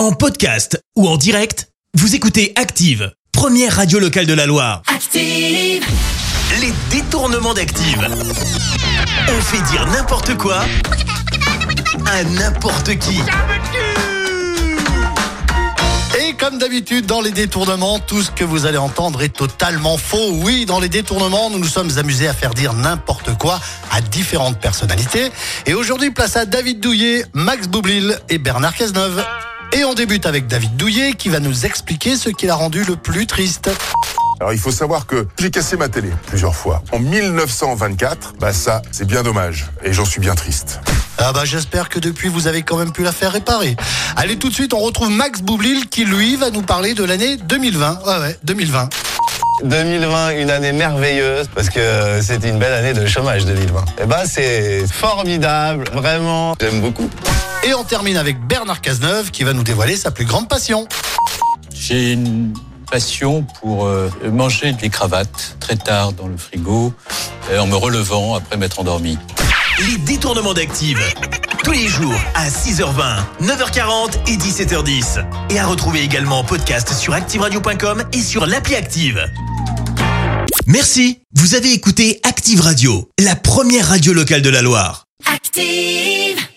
En podcast ou en direct, vous écoutez Active, première radio locale de la Loire. Active. Les détournements d'Active. On fait dire n'importe quoi à n'importe qui. Et comme d'habitude, dans les détournements, tout ce que vous allez entendre est totalement faux. Oui, dans les détournements, nous nous sommes amusés à faire dire n'importe quoi à différentes personnalités. Et aujourd'hui, place à David Douillet, Max Boublil et Bernard Cazeneuve. Et on débute avec David Douillet qui va nous expliquer ce qui l'a rendu le plus triste. Alors il faut savoir que j'ai cassé ma télé plusieurs fois. En 1924, bah ça, c'est bien dommage. Et j'en suis bien triste. Ah bah j'espère que depuis vous avez quand même pu la faire réparer. Allez tout de suite, on retrouve Max Boublil qui lui va nous parler de l'année 2020. Ouais ouais, 2020. 2020, une année merveilleuse parce que c'était une belle année de chômage 2020. Et bah c'est formidable, vraiment, j'aime beaucoup. Et on termine avec Bernard Cazeneuve qui va nous dévoiler sa plus grande passion. J'ai une passion pour euh, manger des cravates très tard dans le frigo euh, en me relevant après m'être endormi. Les détournements d'Active. Tous les jours à 6h20, 9h40 et 17h10. Et à retrouver également en podcast sur ActiveRadio.com et sur l'appli Active. Merci. Vous avez écouté Active Radio, la première radio locale de la Loire. Active.